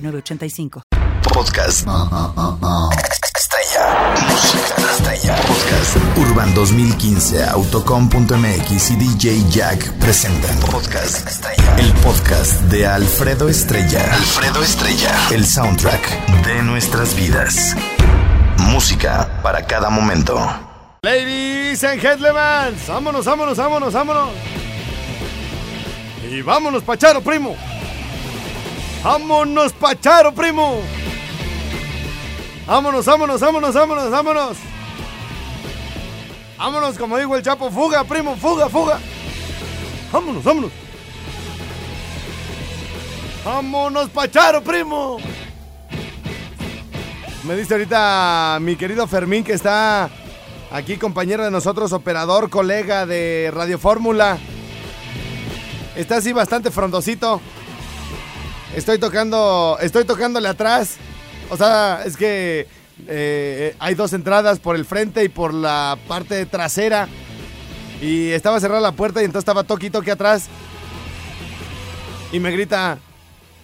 985. Podcast. Estrella. Música estrella. Podcast. Urban 2015, Autocom.mx y DJ Jack presentan. Podcast Estrella. El podcast de Alfredo Estrella. Alfredo Estrella. El soundtrack de nuestras vidas. Música para cada momento. Ladies and gentlemen, vámonos, vámonos, vámonos, vámonos. Y vámonos, Pacharo, primo. ¡Vámonos, Pacharo, primo! ¡Vámonos, vámonos, vámonos, vámonos, vámonos! ¡Vámonos, como digo el Chapo! ¡Fuga, primo! ¡Fuga, fuga! ¡Vámonos, vámonos! ¡Vámonos, Pacharo, primo! Me dice ahorita mi querido Fermín que está aquí compañero de nosotros, operador, colega de Radio Fórmula. Está así bastante frondosito. Estoy tocando, estoy tocándole atrás. O sea, es que eh, hay dos entradas por el frente y por la parte trasera. Y estaba cerrada la puerta y entonces estaba toqui toque atrás. Y me grita,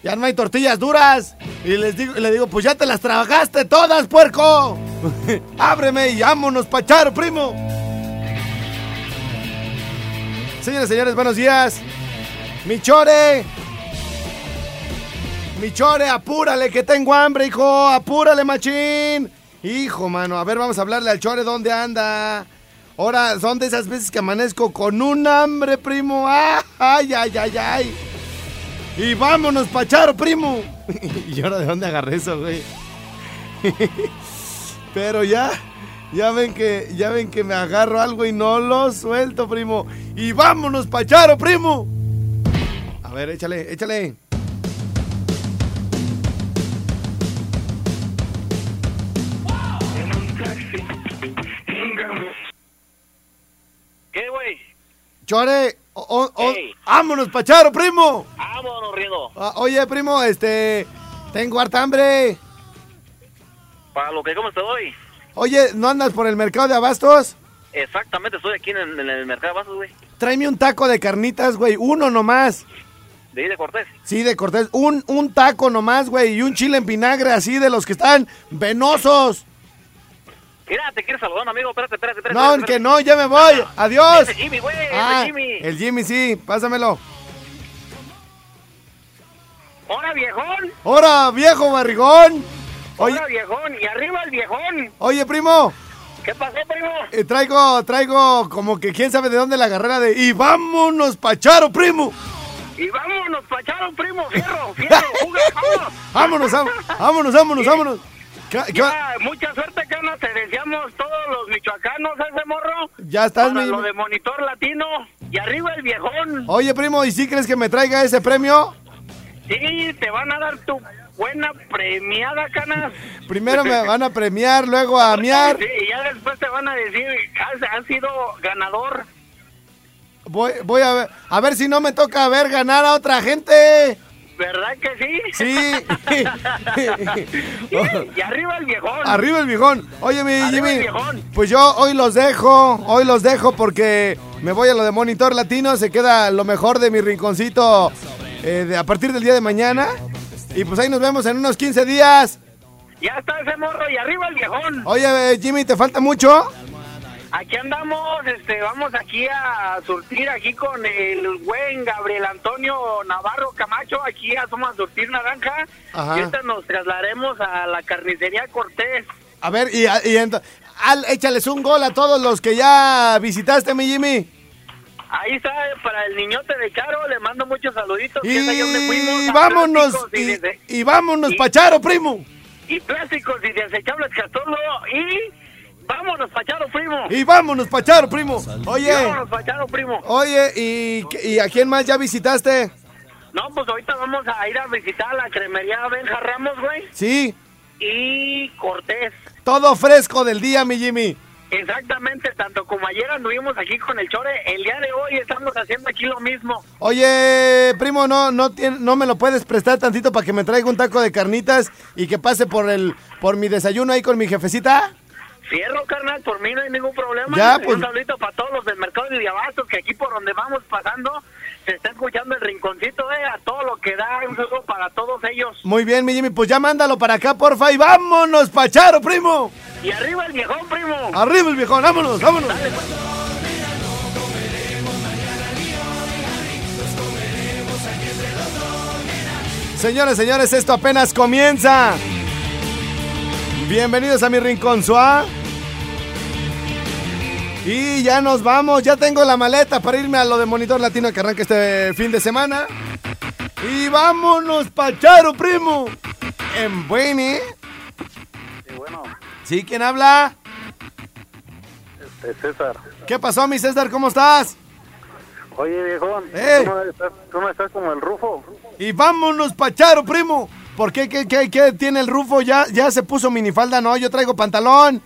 ya no hay tortillas duras. Y les digo, le digo, pues ya te las trabajaste todas, puerco. Ábreme y vámonos, pacharo, primo. Señores, señores, buenos días. Michore. Michore, apúrale que tengo hambre, hijo. Apúrale, machín. Hijo, mano. A ver, vamos a hablarle al Chore dónde anda. Ahora, son de esas veces que amanezco con un hambre, primo. Ay, ay, ay, ay. Y vámonos, pacharo, primo. y ahora, ¿de dónde agarré eso, güey? Pero ya, ya ven que, ya ven que me agarro algo y no lo suelto, primo. Y vámonos, pacharo, primo. A ver, échale, échale. Chore, o- o- vámonos, pacharo, primo. Vámonos, Riedo. Ah, oye, primo, este, tengo harta hambre. Para lo que como estoy. Oye, ¿no andas por el mercado de abastos? Exactamente, estoy aquí en el, en el mercado de vasos, güey. Tráeme un taco de carnitas, güey, uno nomás. De ahí de Cortés. Sí, de Cortés, un, un taco nomás, güey, y un chile en vinagre así de los que están venosos. Mira, te quieres saludar, amigo. Espérate, espérate, espérate. No, espérate. que no, ya me voy. Adiós. Ese Jimmy, güey, ese Ah, Jimmy. el Jimmy, sí, pásamelo. ¡Hora, viejón! ¡Hora, viejo barrigón! Oye, ¡Hora, viejón! ¡Y arriba el viejón! oye, primo, ¿Qué pasó, primo? eh, traigo, traigo como que quién sabe de dónde la carrera de... ¡Y vámonos, pacharo, primo! Y vámonos, pacharo, primo, fierro, fierro, juga, vámonos. Vámonos, vámonos, vámonos, vámonos. ¿Qué- qué- Ya, mucha suerte, Cana, te deseamos todos los michoacanos ese morro. Ya estás, Para mi- lo de monitor latino. Y arriba el viejón. Oye, primo, ¿y si crees que me traiga ese premio? Sí, te van a dar tu buena premiada, Canas. Primero me van a premiar, luego a miar. Sí, y ya después te van a decir, has, has sido ganador. Voy, voy a ver, a ver si no me toca ver ganar a otra gente. ¿Verdad que sí? Sí. y arriba el viejón. Arriba el viejón. Oye, mi Arriba Jimmy. viejón. Pues yo hoy los dejo, hoy los dejo porque me voy a lo de Monitor Latino. Se queda lo mejor de mi rinconcito eh, de- a partir del día de mañana. Y pues ahí nos vemos en unos 15 días. Ya está ese morro y arriba el viejón. Oye, eh, Jimmy, ¿te falta mucho? Aquí andamos, este, vamos aquí a surtir aquí con el buen Gabriel Antonio Navarro Camacho, aquí a somos a surtir naranja. Ajá. Y ahorita nos trasladaremos a la carnicería Cortés. A ver, y, y al- échales un gol a todos los que ya visitaste, mi Jimmy. Ahí está para el niñote de Charo, le mando muchos saluditos. que es ahí donde fuimos, Y vámonos, y, y, dese- y vámonos, y- Pacharo, primo. y plásticos y desechables Castorlo y vámonos Pacharo primo. Y vámonos, Pacharo, primo. Oye, vámonos Pacharo primo. oye, ¿y, ¿y a quién más ya visitaste? No, pues ahorita vamos a ir a visitar la cremería Benja Ramos, güey. Sí, Y Cortés. todo fresco del día, mi Jimmy. Exactamente, tanto como ayer anduvimos aquí con el Chore, el día de hoy estamos haciendo aquí lo mismo. Oye, primo, no, no, no me lo puedes prestar tantito para que me traiga un taco de carnitas y que pase por el, por mi desayuno ahí con mi jefecita. Fierro, carnal, por mí no hay ningún problema. Ya, pues. Un saludito para todos los del mercado de Abastos, que aquí por donde vamos pasando se está escuchando el rinconcito, eh, a todo lo que da. Un saludo para todos ellos. Muy bien, mi Jimmy, pues ya mándalo para acá, porfa, y vámonos, Pacharo, primo. Y arriba el viejón, primo. Arriba el viejón, vámonos, vámonos. Señores, señores, esto apenas comienza. Bienvenidos a mi rincón suá. Y ya nos vamos, ya tengo la maleta para irme a lo de Monitor Latino que arranca este fin de semana. Y vámonos, Pacharo, primo. En Bueni. Sí, bueno, ¿Sí? ¿Quién habla? este, César. ¿Qué pasó, mi César? ¿Cómo estás? Oye, viejón, Eh. ¿tú, no estás, no estás como el Rufo. Y vámonos, Pacharo, primo. ¿Por qué? ¿Qué, qué, qué tiene el Rufo? ¿Ya, ya se puso minifalda? No, yo traigo pantalón.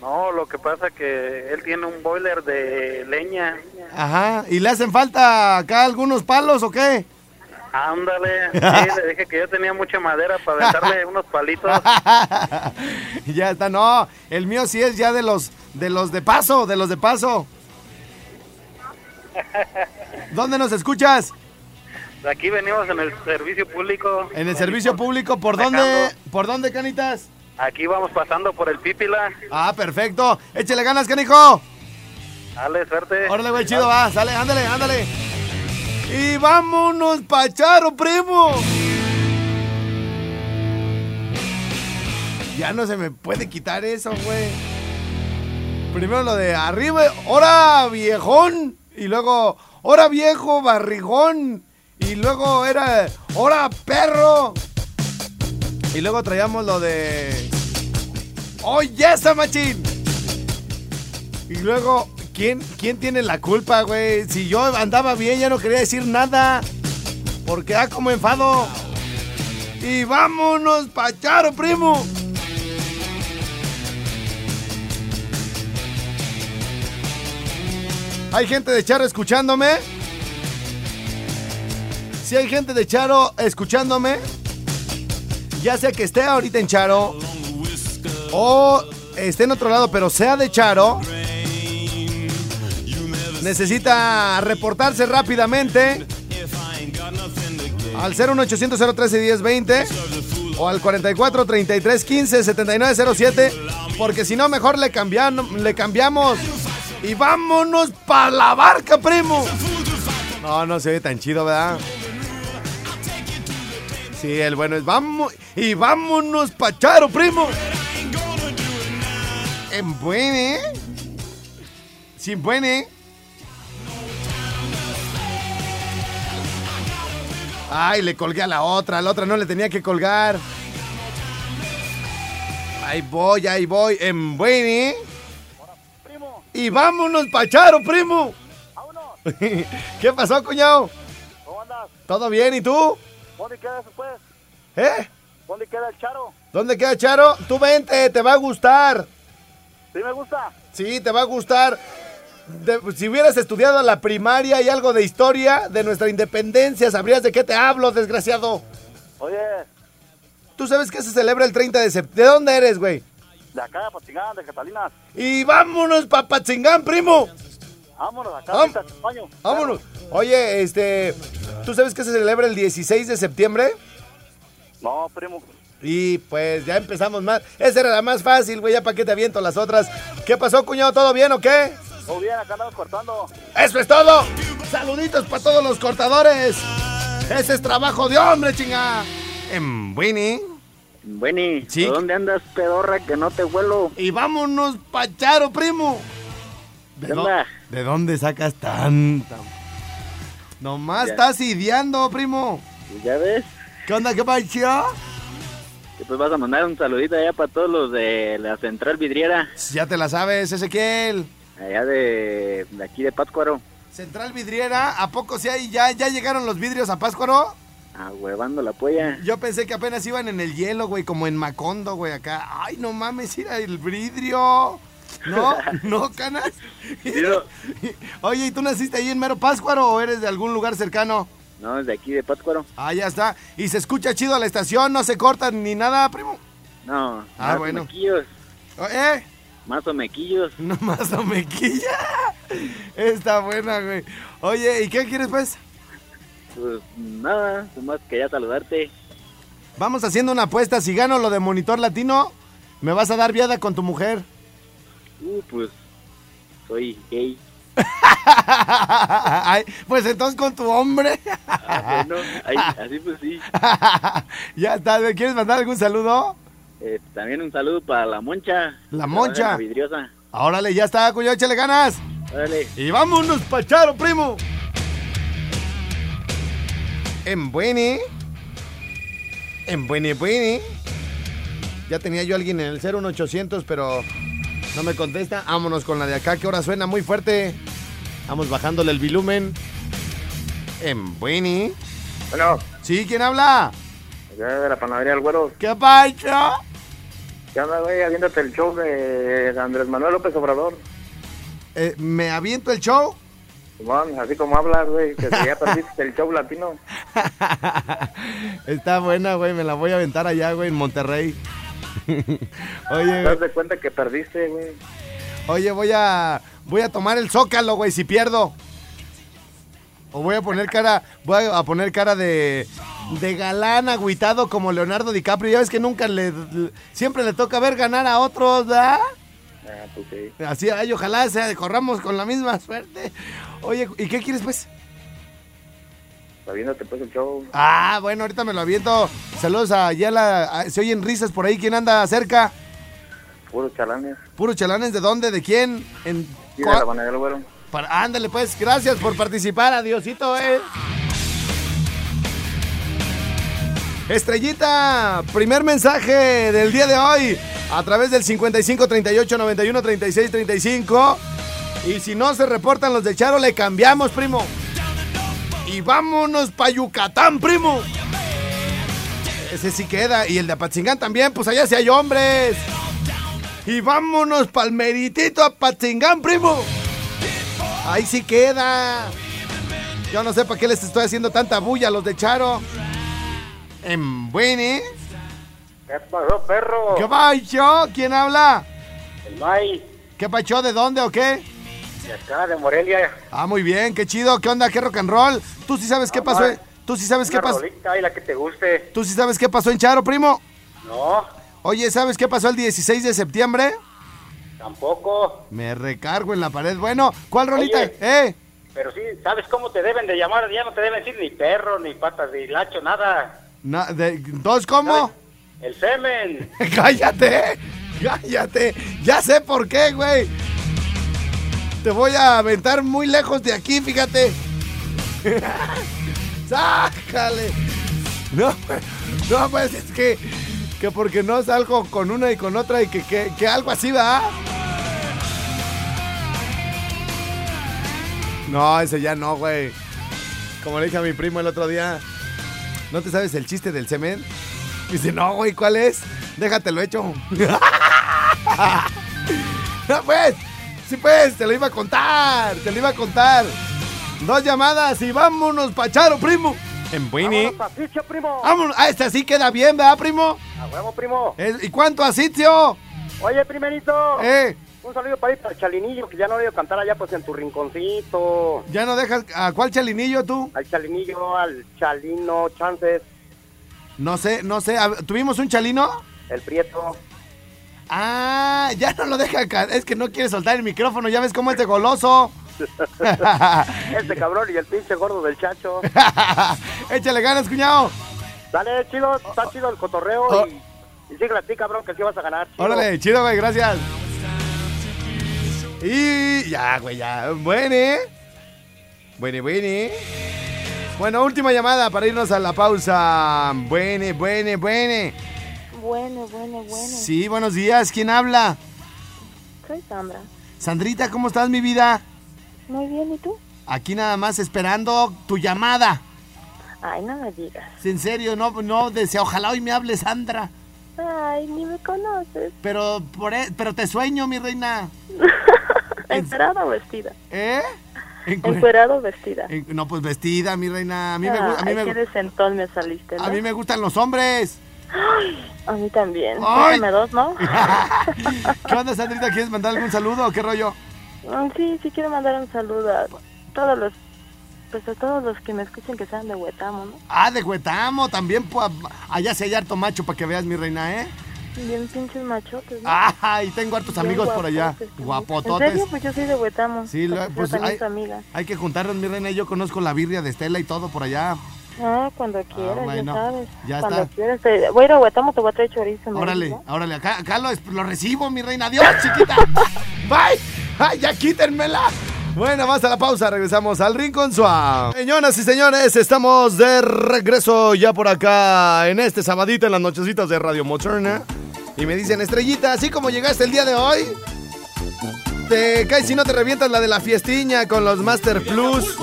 No, lo que pasa que él tiene un boiler de leña. Ajá. ¿Y le hacen falta acá algunos palos o qué? Ándale, sí, le dije que yo tenía mucha madera para aventarle unos palitos. ya está, no. El mío sí es ya de los de los de paso, de los de paso. ¿Dónde nos escuchas? Aquí venimos en el servicio público. En el servicio público, ¿por dónde? ¿Por dónde, canitas? Aquí vamos pasando por el Pípila. Ah, perfecto. Échale ganas, canijo. Dale, suerte. Órale, güey, chido, va. Sale, ándale, ándale. Y vámonos, Pacharo, primo. Ya no se me puede quitar eso, güey. Primero lo de arriba, hora viejón. Y luego, hora viejo, barrigón. Y luego era, hora perro. Y luego traíamos lo de. ¡Oh, yes, machín! Y luego, ¿quién, ¿quién tiene la culpa, güey? Si yo andaba bien, ya no quería decir nada. Porque da como enfado. Y vámonos, Pacharo, primo. ¿Hay gente de Charo escuchándome? Si hay gente de Charo escuchándome, ya sea que esté ahorita en Charo o esté en otro lado, pero sea de Charo, necesita reportarse rápidamente al 01800 013 1020 o al 44 33 15 79 07 porque si no mejor le, cambian, le cambiamos y vámonos para la barca, primo. No, no se ve tan chido, ¿verdad? Sí, el bueno es vamos y vámonos pacharo, primo. En buene. Sin buene. Ay, le colgué a la otra, a la otra no le tenía que colgar. Ahí voy, ahí voy, en buene. Y vámonos, pacharo, primo. ¿Qué pasó, cuñado? ¿Cómo andas? ¿Todo bien? ¿Y tú? ¿Dónde queda eso, pues? ¿Eh? ¿Dónde queda el Charo? ¿Dónde queda Charo? Tú vente, te va a gustar. ¿Sí me gusta? Sí, te va a gustar. De- si hubieras estudiado la primaria y algo de historia de nuestra independencia, sabrías de qué te hablo, desgraciado. Oye, ¿Tú sabes que se celebra el 30 de septiembre? ¿De dónde eres, güey? de acá de Patingán, de Catalinas. Y vámonos, papachingán, primo. Vámonos, acá Vam- te acompaño. Vámonos. Oye, este, ¿tú sabes que se celebra el 16 de septiembre? No, primo. Y pues ya empezamos más. Esa era la más fácil, güey, ya para qué te aviento las otras. ¿Qué pasó, cuñado? ¿Todo bien o qué? Todo bien, acá andamos cortando. Eso es todo. Saluditos para todos los cortadores. Ese es trabajo de hombre, chinga. En Winnie. Bueni, Sí. ¿dónde andas, pedorra, que no te huelo? Y vámonos, Pacharo, primo. ¿De, ¿Qué dó- onda? ¿De dónde sacas tanta? Nomás Ya. estás ideando, primo. ¿Ya ves? ¿Qué onda, qué pacho? Que pues vas a mandar un saludito allá para todos los de la central vidriera, Ya te la sabes, Ezequiel. allá de, de aquí de Pátzcuaro. Central Vidriera, ¿a poco sí hay ya, ya llegaron los vidrios a Páscuaro? Ah, huevando la polla. Yo pensé que apenas iban en el hielo, güey, como en Macondo, güey, acá. Ay, no mames, mira el vidrio. ¿No? ¿No, canas? Oye, ¿y tú naciste ahí en Mero Páscuaro o eres de algún lugar cercano? No, es de aquí, de Pátzcuaro. Ah, ya está. ¿Y se escucha chido la estación? ¿No se corta ni nada, primo? No, Ah, más bueno. mequillos. ¿Eh? Más o mequillos. No más no me quilla. Está buena, güey. Oye, ¿y qué quieres, pues? Pues nada, nomás quería saludarte. Vamos haciendo una apuesta. Si gano lo de Monitor Latino, me vas a dar viada con tu mujer. Uh, pues soy gay. Ay, pues entonces con tu hombre. Ah, bueno, ahí, así pues sí. ya está. ¿Me quieres mandar algún saludo? Eh, también un saludo para la Moncha. La Moncha. la vidriosa. Órale, ya está, cuyo, échale ganas. Órale. Y vámonos, Pacharo, primo. En Bueni. En Bueni, Bueni. Ya tenía yo a alguien en el 01800, pero no me contesta. Vámonos con la de acá, que ahora suena muy fuerte. Vamos bajándole el volumen. En Bueni. Bueno, ¿Sí? ¿Quién habla? ya de la panadería del güero. ¿Qué pacho? ¿Qué onda, güey? Viéndote el show de Andrés Manuel López Obrador. Eh, ¿Me aviento el show? Simón, así como hablas, güey, que si ya perdiste el show latino. Está buena, güey. Me la voy a aventar allá, güey, en Monterrey. Te Oye, das de cuenta que perdiste, güey. Oye, voy a voy a tomar el zócalo, güey, si pierdo. O voy a poner cara, voy a poner cara de de galán agüitado como Leonardo DiCaprio. Ya ves que nunca le, le- siempre le toca ver ganar a otros, ¿verdad? Ah, pues sí. Así, ay, ojalá sea, corramos con la misma suerte. Oye, ¿y qué quieres, pues? Viéndote pues el show. Ah, bueno, ahorita me lo aviento. Saludos a Yala. Se oyen risas por ahí. ¿Quién anda cerca? Puros chalanes. ¿Puros chalanes de dónde? ¿De quién? ¿En Sí, de la güero. Para- ándale, pues, gracias por participar, adiosito, eh. Estrellita, primer mensaje del día de hoy a través del 55 38 91 36 35. Y si no se reportan los de Charo, le cambiamos, primo. Y vámonos pa' Yucatán, primo. Ese sí queda. Y el de Apatzingán también, pues allá sí hay hombres. Y vámonos pa'l meritito a Apatzingán, primo. Ahí sí queda. Yo no sé para qué les estoy haciendo tanta bulla a los de Charo. En Buene. ¿Qué pasó, perro? ¿Qué pacho? ¿Quién habla? El May, ¿Qué pacho? ¿De dónde o qué? De acá, de Morelia. Ah, muy bien, qué chido. ¿Qué onda? ¿Qué rock and roll? ¿Tú sí sabes qué pasó? ¿Tú sí sabes qué pasó? y la que te guste. ¿Tú sí sabes qué pasó en Charo, primo? No, Oye, ¿sabes qué pasó el 16 de septiembre? tampoco. Me recargo en la pared. Bueno, ¿cuál rolita? Oye. ¿Eh? Pero sí, ¿sabes cómo te deben de llamar? Ya no te deben decir ni perro, ni patas de hilacho, nada. Na- de- ¿Dos cómo? El semen. cállate, cállate. Ya sé por qué, güey. Te voy a aventar muy lejos de aquí, fíjate. Sácale. No, pues, no, pues es que, que porque no salgo con una y con otra y que, que, que algo así va. No, ese ya no, güey. Como le dije a mi primo el otro día, ¿no te sabes el chiste del semen? Dice, no, güey, ¿cuál es? Déjatelo hecho. no, pues, sí, pues, te lo iba a contar, te lo iba a contar. Dos llamadas y vámonos, Pacharo, primo. En Buini. Patricio, primo. Vámonos. Ah, este sí queda bien, ¿verdad, primo? A huevo, primo. ¿Y cuánto a sitio? Oye, primerito. Eh, Un saludo para ir para Chalinillo, que ya no he oído cantar allá pues en tu rinconcito. ya no dejas. ¿A cuál chalinillo tú? Al Chalinillo, al Chalino, Chances, No sé, no sé. ¿Tuvimos un chalino? el Prieto. Ah, ya no lo deja. Es que no quiere soltar el micrófono. Ya ves cómo es de goloso. Este cabrón y el pinche gordo del Chacho. Échale ganas, cuñado. Dale, chido, está chido el cotorreo Oh. y, y síguele a ti, cabrón, que sí vas a ganar. chido. Órale, chido, güey, gracias. Y ya, güey, ya. Buene. Buene, buene. Bueno, última llamada para irnos a la pausa. Buene, buene, buene. Bueno, bueno, bueno. Sí, buenos días. ¿Quién habla? Soy Sandra. Sandrita, ¿cómo estás, mi vida? Muy bien, ¿y tú? Aquí nada más esperando tu llamada. Ay, no me digas. En serio, no, no desea, ojalá hoy me hable Sandra. Ay, ni me conoces. Pero, por, e- pero te sueño, mi reina. ¿Encuerada o vestida? ¿Eh? Encu- ¿Encuerada o vestida? en- no, pues vestida, mi reina. A mí, me, gu- a mí, Ay, me, qué decentón me saliste, ¿no? a mí me gustan los hombres. A mí también. Ay. Dos, ¿no? ¿Qué onda, Sandrita? ¿Quieres mandar algún saludo o qué rollo? Mm, Sí, sí quiero mandar un saludo a todos los, pues a todos los que me escuchen que sean de Huetamo, ¿no? Ah, de Huetamo, también pues, allá se hay harto macho para que veas, mi reina, ¿eh? Bien pinches machotes, ¿no? Ah, y tengo hartos Bien amigos por allá. Guapototes. ¿En serio? Pues yo soy de Huetamo. Sí, lo- pues hay, amiga. hay que juntarnos, mi reina. Yo conozco la birria de Estela y todo por allá. Ah, cuando quieras, bueno, ya sabes. ya cuando está. quieras. Te- voy a ir a Huetamo, te voy a traer chorizo. ¿me Órale, dices, órale. Acá, acá lo, lo recibo, mi reina. Adiós, chiquita. Bye. Ay, ya quítenmela. Bueno, vamos a la pausa, regresamos al Rincón Suave. Señoras y señores, estamos de regreso ya por acá en este sabadito en las nochecitas de Radio Moderna. Y me dicen, Estrellita, así como llegaste el día de hoy, te caes si no te revientas la de la fiestiña con los Master Plus.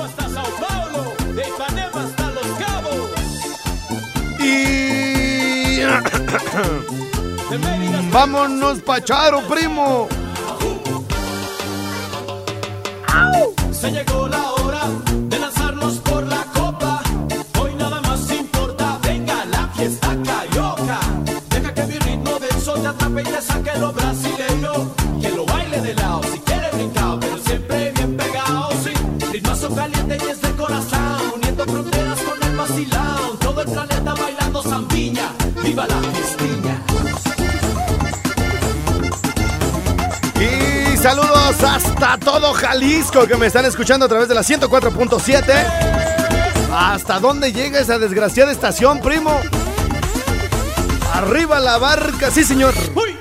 Vámonos, Pacharo, primo. Se llegó la hora de lanzarnos por la copa. Hoy nada más importa, venga la fiesta carioca. Deja que mi ritmo del sol te atrape y te saque lo brasileño. La. Y saludos hasta todo Jalisco que me están escuchando a través de la 104.7. ¿Hasta dónde llega esa desgraciada estación, primo? Arriba la barca, sí, señor. ¡Uy!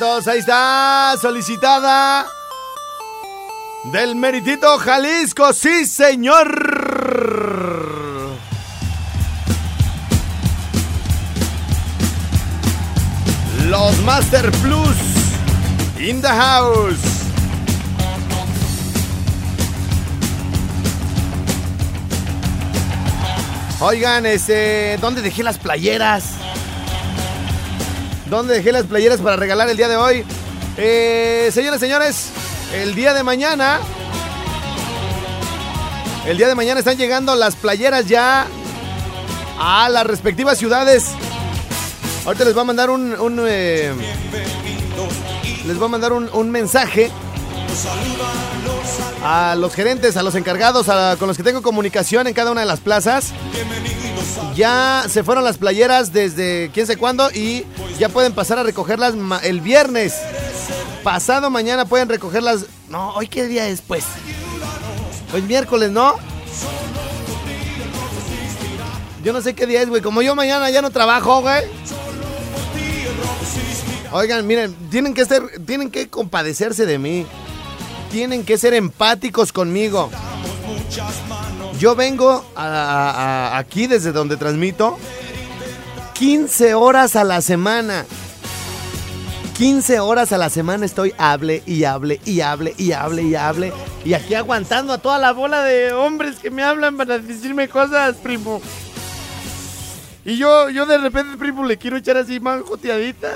Todos, ahí está, solicitada. Del Meritito Jalisco, sí, señor. Los Master Plus in the house. Oigan, este, ¿dónde dejé las playeras? ¿Dónde dejé las playeras para regalar el día de hoy? Eh, señoras, señores, el día de mañana. El día de mañana están llegando las playeras ya a las respectivas ciudades. Ahorita les va a mandar un. un, eh, les va a mandar un mensaje a los gerentes, a los encargados, a- con los que tengo comunicación en cada una de las plazas. Ya se fueron las playeras desde quién sé cuándo y ya pueden pasar a recogerlas el viernes. Pasado mañana pueden recogerlas. No, hoy qué día es, pues. Hoy es miércoles, ¿no? Yo no sé qué día es, güey. Como yo mañana ya no trabajo, güey. Oigan, miren, tienen que ser, tienen que compadecerse de mí. Tienen que ser empáticos conmigo. Yo vengo aquí desde donde transmito 15 horas a la semana. 15 horas a la semana estoy hable y hable y hable y hable y hable. Y aquí aguantando a toda la bola de hombres que me hablan para decirme cosas, primo. Y yo, yo de repente, primo, le quiero echar así más joteadita.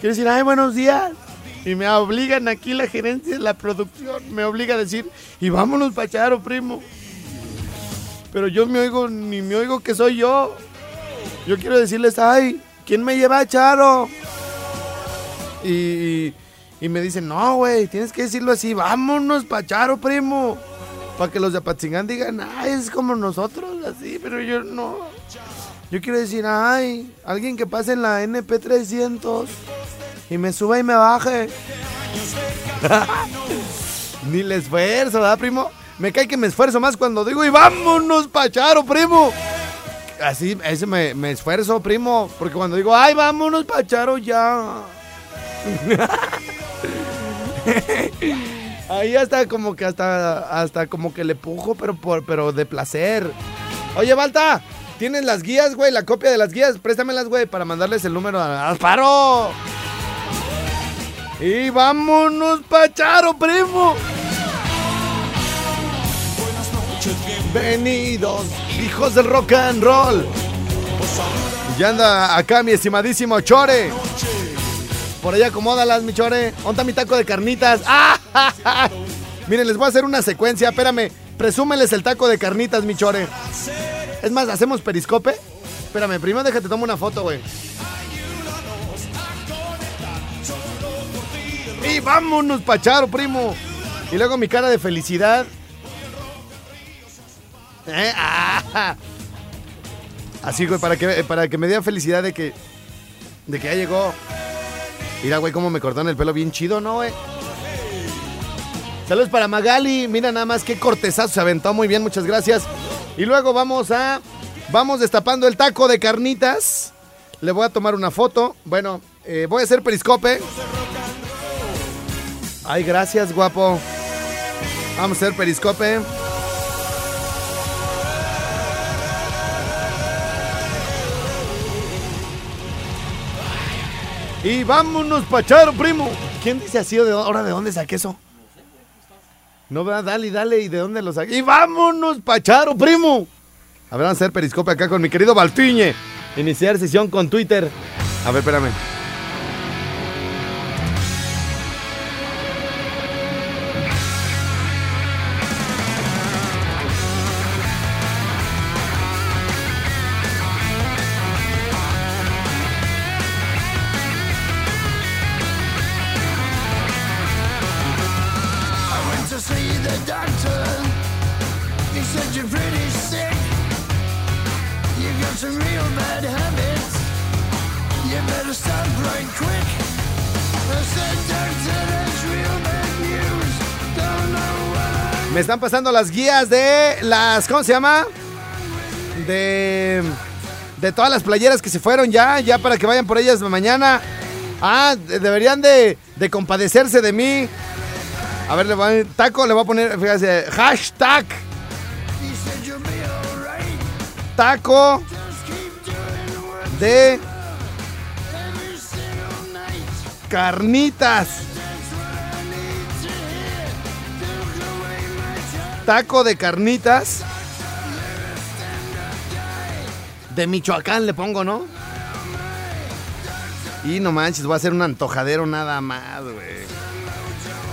Quiero decir, ay, buenos días. Y me obligan aquí la gerencia, la producción, me obliga a decir, y vámonos pa' Charo, primo. Pero yo me oigo, ni me oigo que soy yo. Yo quiero decirles, ay, ¿quién me lleva a Charo? Y, y me dicen, no, güey, tienes que decirlo así, vámonos pa' Charo, primo. Para que los de Apatzingán digan, ay, es como nosotros, así, pero yo no. Yo quiero decir, ay, alguien que pase en la NP300 y me suba y me baje. Ni le esfuerzo, ¿verdad, primo? Me cae que me esfuerzo más cuando digo, y vámonos, pacharo, primo. Así, ese me, me esfuerzo, primo. Porque cuando digo, ay, vámonos, pacharo, ya. Ahí hasta como que hasta, hasta como que le pujo, pero, por, pero de placer. Oye, Balta, ¿tienes las guías, güey? La copia de las guías, préstamelas, güey, para mandarles el número a Alfaro. Y vámonos, Pacharo, primo. Bienvenidos, hijos del rock and roll. Ya anda acá mi estimadísimo Chore. Por allá acomódalas, mi Chore. Onta mi taco de carnitas. ¡Ah! Miren, les voy a hacer una secuencia. Espérame, presúmeles el taco de carnitas, mi Chore. Es más, ¿hacemos periscope? Espérame, primero déjate tomo una foto, güey. Y vámonos, Pacharo, primo. Y luego mi cara de felicidad. ¿Eh? Ah. Así, güey, para que, para que me dé felicidad de que. De que ya llegó. Mira, güey, cómo me cortaron el pelo bien chido, ¿no, güey? Saludos para Magali. Mira nada más qué cortezazo se aventó. Muy bien, muchas gracias. Y luego vamos a. Vamos destapando el taco de carnitas. Le voy a tomar una foto. Bueno, eh, voy a hacer periscope. Ay, gracias, guapo. Vamos a hacer periscope. Y vámonos, Pacharo, primo. ¿Quién dice así o de ahora de dónde saqué eso? No, ¿verdad? dale, dale, ¿y de dónde lo saqué? Y vámonos, Pacharo, primo. A ver, hacer periscope acá con mi querido Baltiñe. Iniciar sesión con Twitter. A ver, espérame. You're pretty sick. You got some real bad habits. You better stop right quick. I said, doctor, that's real bad news. Don't know what I Me están pasando las guías de las. ¿Cómo se llama? De. De todas las playeras que se fueron ya, ya para que vayan por ellas mañana. Ah, de- deberían de, de compadecerse de mí. A ver, le voy a, taco, le voy a poner, fíjate, hashtag away my time. Taco de carnitas. De Michoacán le pongo, ¿no? Y no manches, voy a hacer un antojadero nada más, güey.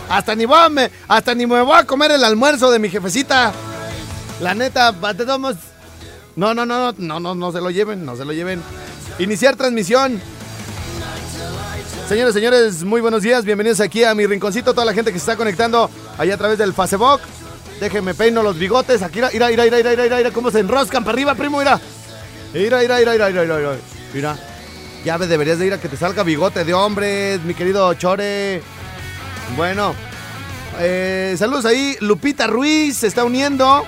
Hasta ni, voy me, hasta ni me voy a comer el almuerzo de mi jefecita. La neta, tomas- No, no, no, no, no, no, se lo lleven, no se lo lleven. Iniciar transmisión. Señores, señores, muy buenos días. Bienvenidos aquí a mi rinconcito. Toda la gente que se está conectando allá a través del Facebook. Déjenme peino los bigotes. Aquí, mira, mira, mira, mira, mira, mira, cómo se enroscan para arriba, primo, mira. Mira, mira, mira, mira, mira, mira, mira. Ya deberías de ir a que te salga bigote de hombre, mi querido Chore. Bueno, eh, saludos ahí. Lupita Ruiz se está uniendo.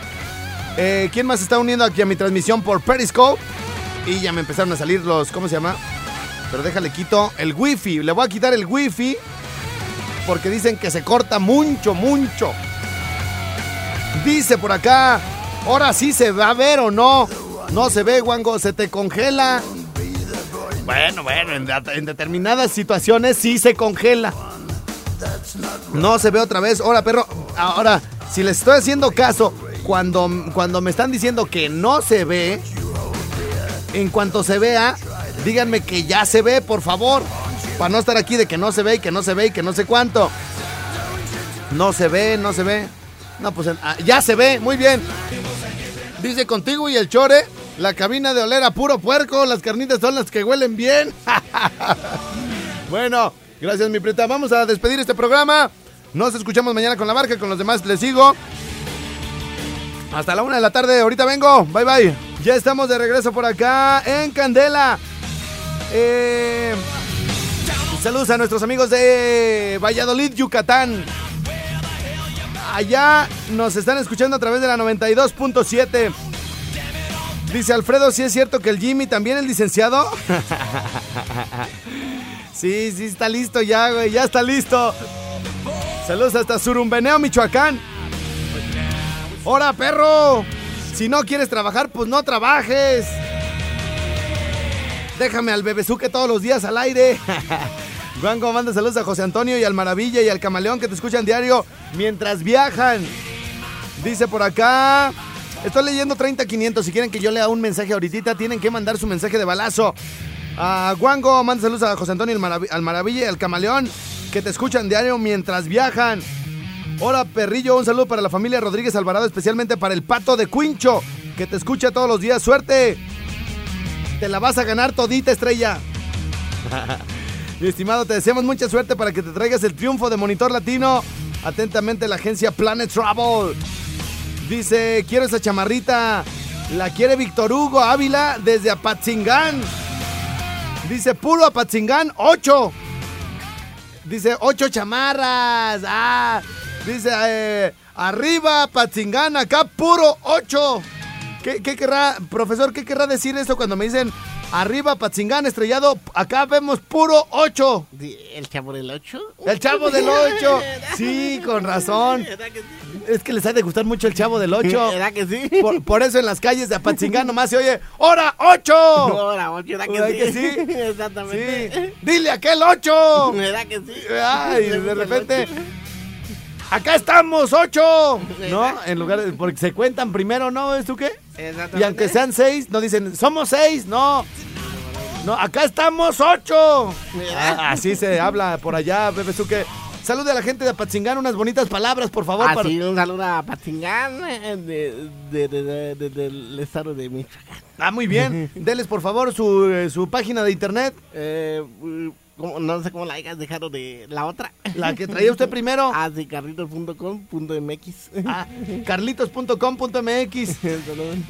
Eh, ¿Quién más está uniendo aquí a mi transmisión por Periscope? Y ya me empezaron a salir los, ¿cómo se llama? Pero déjale quito el wifi. Le voy a quitar el wifi porque dicen que se corta mucho, mucho. Dice por acá, ahora sí se va a ver o no. No se ve, Wango, se te congela. Bueno, bueno, en determinadas situaciones sí se congela. No se ve otra vez. Ahora, perro, ahora, si les estoy haciendo caso, cuando, cuando me están diciendo que no se ve, en cuanto se vea, díganme que ya se ve, por favor. Para no estar aquí de que no se ve y que no se ve y que no sé cuánto. No se ve, no se ve. No, pues ah, ya se ve, muy bien. Dice contigo y el chore, la cabina de oler a puro puerco, las carnitas son las que huelen bien. bueno, gracias mi preta. Vamos a despedir este programa. Nos escuchamos mañana con la barca, con los demás les sigo. Hasta la una de la tarde, ahorita vengo. Bye bye. Ya estamos de regreso por acá en Candela. Eh, saludos a nuestros amigos de Valladolid, Yucatán. Allá nos están escuchando a través de la 92.7. Dice Alfredo, si es cierto que el Jimmy también es licenciado. sí, sí, está listo ya, güey, ya está listo. Saludos hasta Surumbeneo, Michoacán. ¡Hora, perro! Si no quieres trabajar, pues no trabajes. Déjame al bebezuque todos los días al aire. Juanco manda saludos a José Antonio y al Maravilla y al Camaleón que te escuchan diario mientras viajan. Dice por acá. Estoy leyendo 30-500. Si quieren que yo lea un mensaje ahorita, tienen que mandar su mensaje de balazo. A Guango, manda saludos a José Antonio al Maravilla y al Camaleón que te escuchan diario mientras viajan. Hola, perrillo. Un saludo para la familia Rodríguez Alvarado, especialmente para el pato de Cuincho, que te escucha todos los días. ¡Suerte! Te la vas a ganar todita, estrella. Mi estimado, te deseamos mucha suerte para que te traigas el triunfo de Monitor Latino. Atentamente, la agencia Planet Travel. Dice, quiero esa chamarrita. La quiere Víctor Hugo Ávila desde Apatzingán. Dice, puro Apatzingán, 8. Dice, 8 chamarras. Ah, dice, eh, arriba Apatzingán, acá puro 8. ¿Qué, qué querrá, profesor, qué querrá decir eso cuando me dicen arriba Patzingán estrellado, acá vemos puro 8? ¿El chavo del 8? El chavo del 8. Sí, con razón. Es que les ha de gustar mucho el chavo del 8. ¿Verdad que sí? Por, por eso en las calles de Apatzingán nomás se oye ¡Hora 8! Ahora, 8, ¿verdad ¿Verdad que que sí? sí? Exactamente. Sí. ¡Dile aquel 8! ¿Verdad que sí? Ay, de repente. ¡Acá estamos, 8! ¿No? En lugar de. Porque se cuentan primero, ¿no? ¿Es tú qué? Exactamente. Y aunque sean 6, no dicen, somos 6, no. No, acá estamos 8. así se habla por allá, Bebe Suque. Salude a la gente de Apatzingán, unas bonitas palabras, por favor. para- Así, un saludo a Patingán eh, de, de, de, de- de- del estado de Michoacán. Ah, muy bien. Deles, por favor, su, eh, su página de internet. Eh, ¿cómo- no sé cómo la hayas dejado de la otra. La que traía usted primero. Ah, sí, carritos.com.mx. Ah, carlitos.com.mx.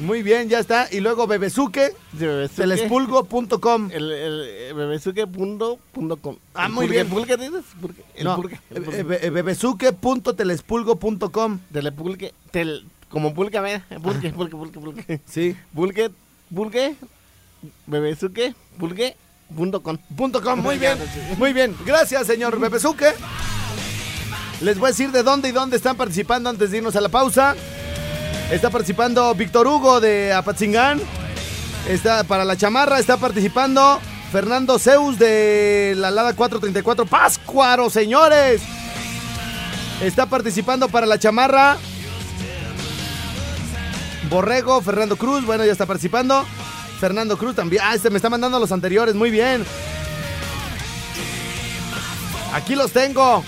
Muy bien, ya está. Y luego bebesuque, telespulgo.com. El, el, el bebesuque.com. Ah, muy bien. ¿Pulque dices? Pulque. El No, pulque. Eh, pulque. eh, be- bebesuque.telespulgo.com. Telepulque. Tel, como pulque, a ver. Pulque, pulque, pulque, pulque. Sí. Pulque, pulque, bebesuque, pulque, punto com. Punto com, muy bien. Muy bien. Gracias, señor Bebesuque. Les voy a decir de dónde y dónde están participando antes de irnos a la pausa. Está participando Víctor Hugo de Apatzingán. Está para la chamarra, está participando Fernando Zeus de la Lada 434 Páscuaro, señores. Está participando para la chamarra Borrego, Fernando Cruz, bueno, ya está participando. Fernando Cruz también. Ah, este me está mandando los anteriores, muy bien. Aquí los tengo.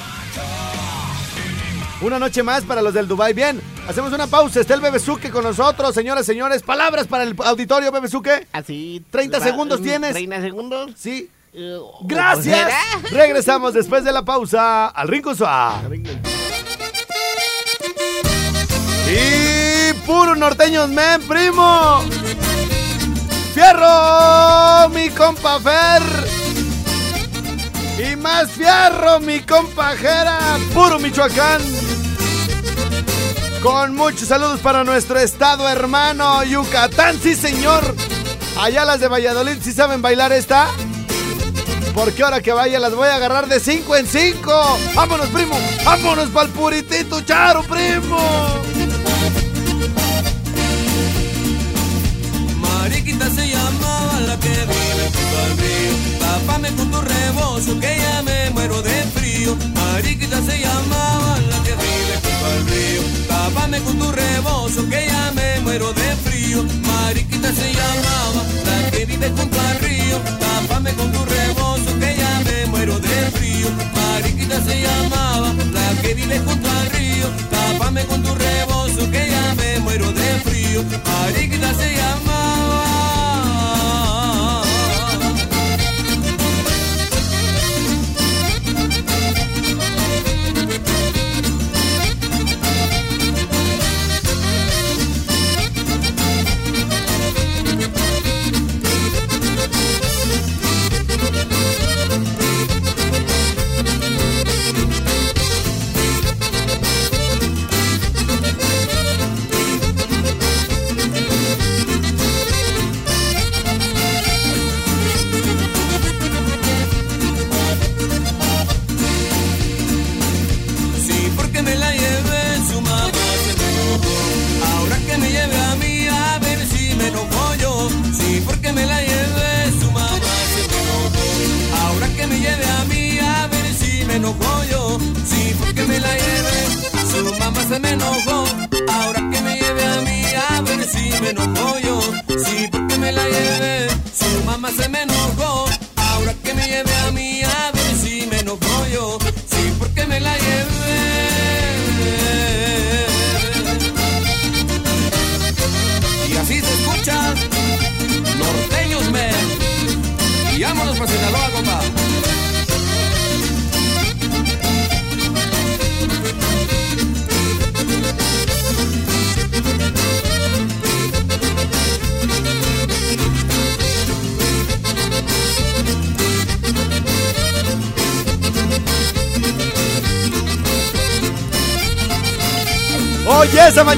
Una noche más para los del Dubai. Bien, hacemos una pausa. Está el Bebesuque con nosotros, señoras, señores. Palabras para el auditorio, Bebesuque. Así. 30 va- segundos tienes. 30 segundos. Sí. Eh, Gracias. ¿será? Regresamos después de la pausa al Rincón. Y puro norteños, men, primo. Fierro, mi compa Fer. Y más fierro, mi compa Jera, puro Michoacán. Con muchos saludos para nuestro estado hermano, Yucatán, sí señor. Allá las de Valladolid, ¿sí saben bailar esta? Porque ahora que vaya las voy a agarrar de 5 en 5. Vámonos, primo. Vámonos pa'l puritito, charo, primo. Que vive junto al río. Tápame con tu rebozo que ya me muero de frío. Mariquita se llamaba la que vive junto al río. Tápame con tu rebozo que ya me muero de frío. Mariquita se llamaba la que vive junto al río. Tápame con tu rebozo que ya me muero de frío. Mariquita se llamaba la que vive junto al río. Tápame con tu rebozo que ya me muero de frío. Mariquita se llamaba.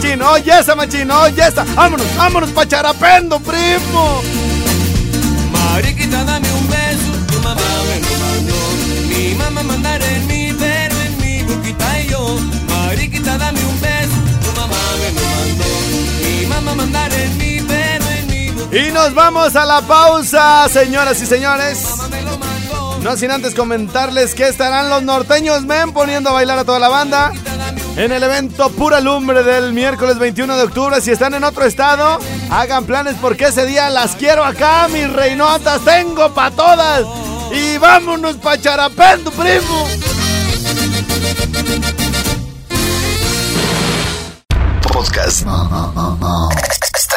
Machín, oye esa machín, oye esa. Vámonos, vámonos pa' charapendo, primo. Mariquita, dame un beso, tu mamá me lo mandó. Mi mamá mandar en mí, pero en mi boquita y yo. Mariquita, dame un beso, tu mamá me lo mandó. Mi mamá mandar en mí, pero en mi boquita Y nos vamos a la pausa, señoras y señores. No sin antes comentarles que estarán los norteños men poniendo a bailar a toda la banda en el evento Pura Lumbre del miércoles 21 de octubre. Si están en otro estado, hagan planes porque ese día las quiero acá, mis reinotas. Tengo pa' todas. Y vámonos pa' charapendo, primo. Podcast.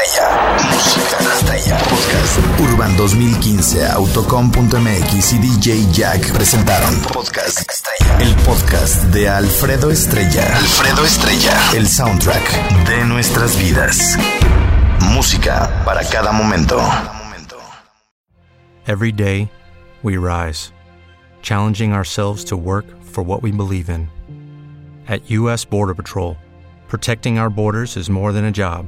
Estrella. Música estrella. Podcast. Urban 2015, Autocom.mx y DJ Jack presentaron Podcast Estrella. El podcast de Alfredo Estrella. Alfredo Estrella. El soundtrack de nuestras vidas. Música para cada momento. Every day, we rise, challenging ourselves to work for what we believe in. At U.S. Border Patrol, protecting our borders is more than a job,